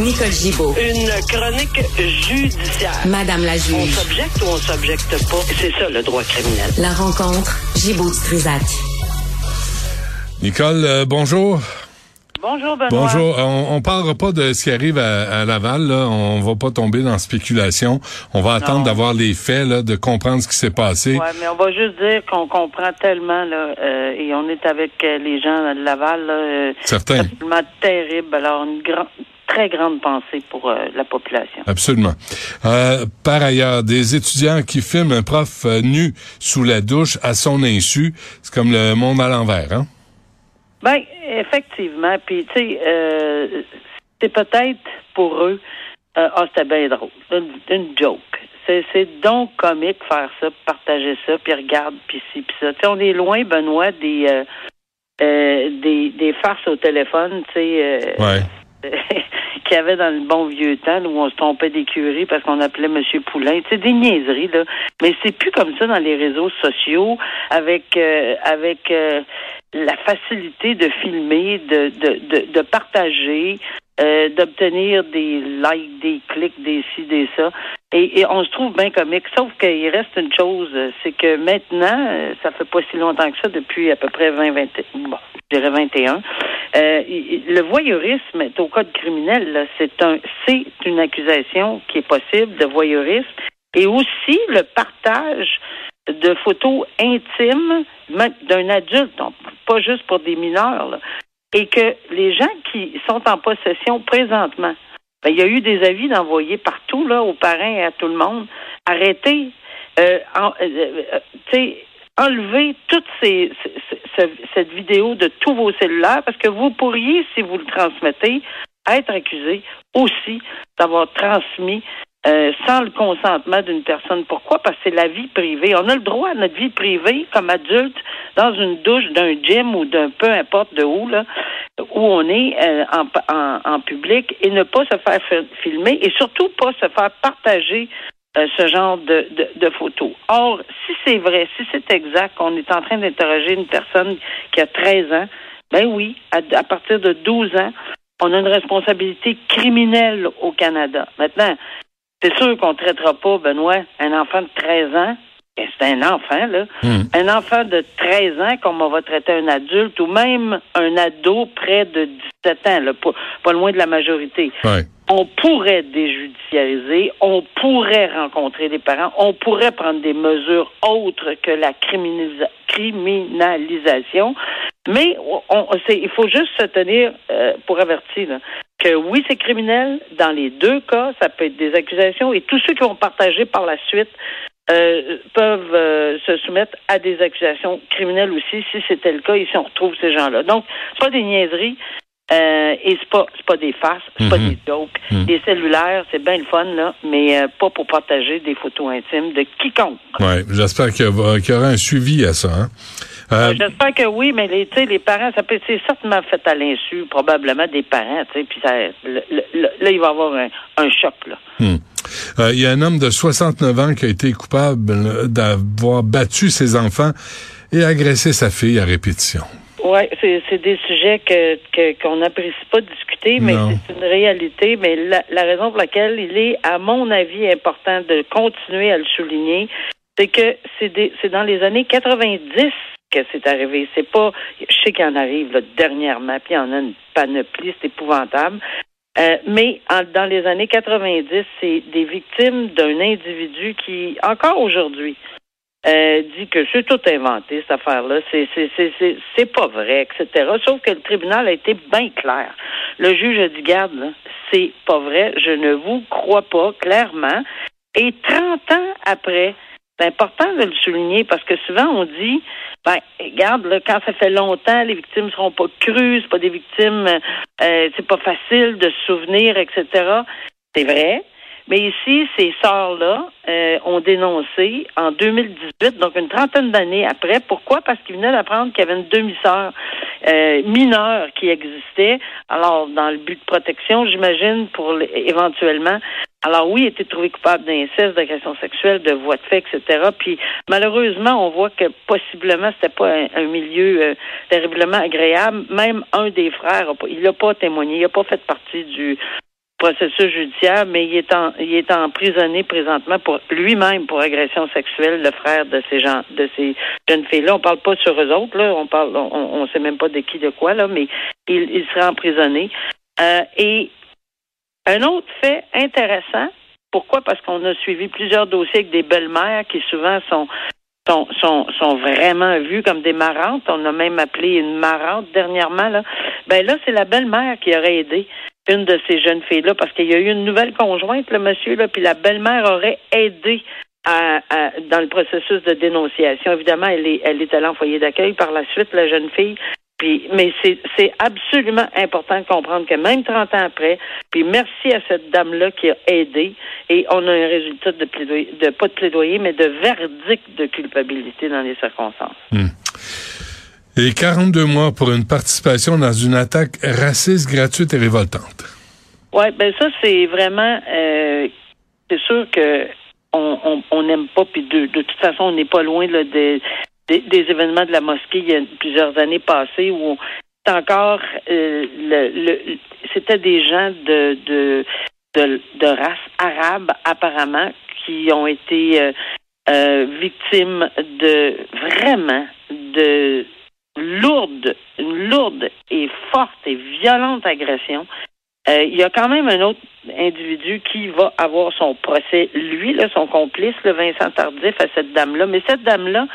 Nicole Gibaud. Une chronique judiciaire. Madame la On juge. s'objecte ou on s'objecte pas? C'est ça le droit criminel. La rencontre. Gibaud Trisac. Nicole, euh, bonjour. Bonjour, Benoît. Bonjour. On, on parlera pas de ce qui arrive à, à Laval. Là. On va pas tomber dans la spéculation. On va attendre d'avoir les faits, là, de comprendre ce qui s'est passé. Ouais, mais on va juste dire qu'on comprend tellement, là, euh, et on est avec euh, les gens de Laval, là, euh, Certain. c'est absolument terrible. Alors, une grande, très grande pensée pour euh, la population. Absolument. Euh, par ailleurs, des étudiants qui filment un prof euh, nu sous la douche à son insu, c'est comme le monde à l'envers, hein? Ben, effectivement. Puis, tu sais, euh, c'est peut-être pour eux, ah, c'était bien drôle. Une, une joke. C'est, donc comique faire ça, partager ça, puis regarde, puis ci, puis ça. Tu sais, on est loin, Benoît, des, des, des farces au téléphone, tu sais. Ouais. qu'il y avait dans le bon vieux temps où on se trompait d'écurie parce qu'on appelait Monsieur Poulain. C'est des niaiseries, là. Mais c'est plus comme ça dans les réseaux sociaux avec euh, avec euh, la facilité de filmer, de, de, de, de partager, euh, d'obtenir des likes, des clics, des ci, des ça. Et, et on se trouve bien comique. Sauf qu'il reste une chose, euh, c'est que maintenant, euh, ça fait pas si longtemps que ça, depuis à peu près 20, 20 bon, je dirais 21, euh, le voyeurisme est au code criminel. C'est un, c'est une accusation qui est possible de voyeurisme. Et aussi le partage de photos intimes d'un adulte, donc pas juste pour des mineurs. là. Et que les gens qui sont en possession présentement, ben, il y a eu des avis d'envoyer partout là aux parents et à tout le monde. Arrêtez, euh, euh, euh, enlevez toute ces- cette vidéo de tous vos cellulaires parce que vous pourriez, si vous le transmettez, être accusé aussi d'avoir transmis euh, sans le consentement d'une personne. Pourquoi? Parce que c'est la vie privée. On a le droit à notre vie privée comme adulte dans une douche d'un gym ou d'un peu importe de où, là, où on est euh, en, en, en public et ne pas se faire fi- filmer et surtout pas se faire partager euh, ce genre de, de, de photos. Or, si c'est vrai, si c'est exact, qu'on est en train d'interroger une personne qui a 13 ans, ben oui, à, à partir de 12 ans, on a une responsabilité criminelle au Canada. Maintenant, c'est sûr qu'on ne traitera pas, Benoît, un enfant de 13 ans, c'est un enfant, là, Hmm. un enfant de 13 ans comme on va traiter un adulte ou même un ado près de 17 ans, là, pas, pas loin de la majorité. Ouais. On pourrait déjudiciariser, on pourrait rencontrer des parents, on pourrait prendre des mesures autres que la criminalisa- criminalisation, mais il faut juste se tenir euh, pour avertir là, que oui, c'est criminel. Dans les deux cas, ça peut être des accusations et tous ceux qui vont partager par la suite euh, peuvent euh, se soumettre à des accusations criminelles aussi, si c'était le cas, et si on retrouve ces gens-là. Donc, pas des niaiseries. Euh, et c'est pas c'est pas des farces, c'est pas Mhm. des jokes. Mhm. Les cellulaires, c'est bien le fun, là, mais euh, pas pour partager des photos intimes de quiconque. Ouais. J'espère qu'il y, aura- qu'il y aura un suivi à ça, hein? Euh, Euh, J'espère que oui, mais les, les parents, ça peut c'est certainement fait à l'insu, probablement des parents, puis ça, le- le- le- là, il va y avoir un, un choc, là. Hmm. Euh, Il y a un homme de 69 ans qui a été coupable euh, d'avoir battu ses enfants et agressé sa fille à répétition. Oui, c'est c'est des sujets que qu'on n'apprécie pas discuter, mais c'est une réalité. Mais la, la raison pour laquelle il est, à mon avis, important de continuer à le souligner, c'est que c'est des- c'est dans les années 90 que c'est arrivé. C'est pas, je sais qu'il en arrive là, dernièrement, puis il y en a une panoplie, c'est épouvantable. Euh, mais dans les années 90, c'est des victimes d'un individu qui, encore aujourd'hui, euh, dit que c'est tout inventé, cette affaire-là. C'est, c'est, c'est, c'est, c'est pas vrai, etc. Sauf que le tribunal a été bien clair. Le juge a dit, garde, c'est pas vrai, je ne vous crois pas, clairement. Et 30 ans après, c'est important de le souligner parce que souvent on dit, ben, regarde, là, quand ça fait longtemps, les victimes seront pas crues, c'est pas des victimes, euh, c'est pas facile de se souvenir, etc. C'est vrai. Mais ici, ces sœurs-là euh, ont dénoncé en 2018, donc une trentaine d'années après. Pourquoi? Parce qu'ils venaient d'apprendre qu'il y avait une demi-sœur euh, mineure qui existait. Alors, dans le but de protection, j'imagine, pour éventuellement. Alors oui, était trouvé coupable d'inceste, d'agression sexuelle, de voie de fait, etc. Puis malheureusement, on voit que possiblement c'était pas un, milieu euh, terriblement agréable. Même un des frères, il n'a pas témoigné, il n'a pas fait partie du processus judiciaire, mais il est en, il est emprisonné présentement pour lui-même pour agression sexuelle, le frère de ces gens, de ces jeunes filles-là. On parle pas sur eux autres, là. On parle, on, on sait même pas de qui, de quoi, là, mais il, il serait emprisonné. Euh, et un autre fait intéressant, pourquoi? Parce qu'on a suivi plusieurs dossiers avec des belles-mères qui souvent sont sont, sont, sont vraiment vues comme des marantes. On a même appelé une marante dernièrement. Là. Ben là, c'est la belle-mère qui aurait aidé une de ces jeunes filles-là, parce qu'il y a eu une nouvelle conjointe, le monsieur, là, puis la belle-mère aurait aidé dans le processus de dénonciation. Évidemment, elle est, elle est allée en foyer d'accueil par la suite, la jeune fille. Puis, mais c'est absolument important de comprendre que même 30 ans après, puis merci à cette dame-là qui a aidé, et on a un résultat de plaidoyer, pas de plaidoyer, mais de verdict de culpabilité dans les circonstances. Hmm. Et 42 mois pour une participation dans une attaque raciste, gratuite et révoltante. Oui, ben ça, c'est vraiment... Euh, c'est sûr que on n'aime pas, puis de, toute façon, on n'est pas loin des, événements de la mosquée il y a plusieurs années passées où c'est encore... Euh, le, C'était des gens de, de, race arabe, apparemment, qui ont été euh, victimes de vraiment de lourde, une lourde et forte et violente agression. Euh, il y a quand même un autre individu qui va avoir son procès, lui, là, son complice, le Vincent Tardif, à cette dame-là. Mais cette dame-là,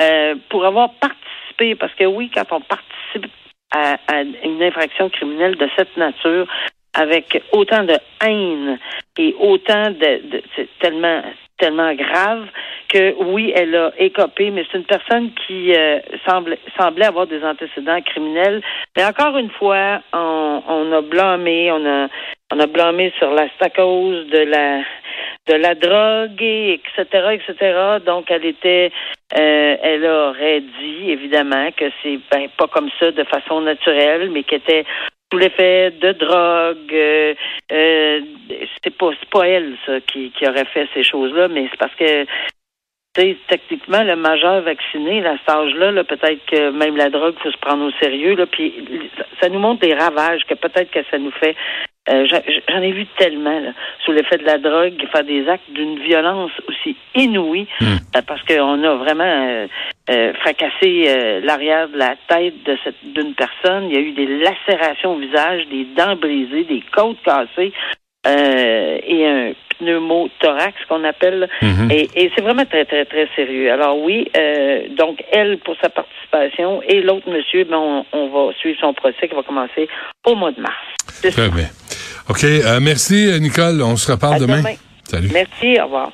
euh, pour avoir participé, parce que oui, quand on participe à, une infraction criminelle de cette nature, avec autant de haine et autant de, de c'est tellement tellement grave que oui, elle a écopé, mais c'est une personne qui euh, semble, semblait avoir des antécédents criminels. Mais encore une fois, on, on a blâmé, on a on a blâmé sur la stacose de la de la drogue, etc., etc. Donc, elle était, euh, elle aurait dit évidemment que c'est ben, pas comme ça de façon naturelle, mais qu'elle était sous l'effet de drogue. Euh, euh, c'est pas, pas elle ça qui, qui aurait fait ces choses-là, mais c'est parce que techniquement, le majeur vacciné, à cet âge-là, -là, peut être que même la drogue, il faut se prendre au sérieux. Là, puis ça nous montre des ravages que peut-être que ça nous fait. Euh, j'en ai vu tellement là, sous l'effet de la drogue faire des actes d'une violence aussi inouïe hmm. euh, parce qu'on a vraiment euh, fracassé l'arrière de la tête d'une personne. Il y a eu des lacérations au visage, des dents brisées, des côtes cassées et un pneumothorax qu'on appelle. Mhm. Et, et c'est vraiment très, très, très sérieux. Alors oui, euh, donc elle pour sa participation et l'autre monsieur, ben, on, on, va suivre son procès qui va commencer au mois de mars. Très bien. OK. Euh, merci, Nicole. On se reparle demain. Salut. Merci. Au revoir.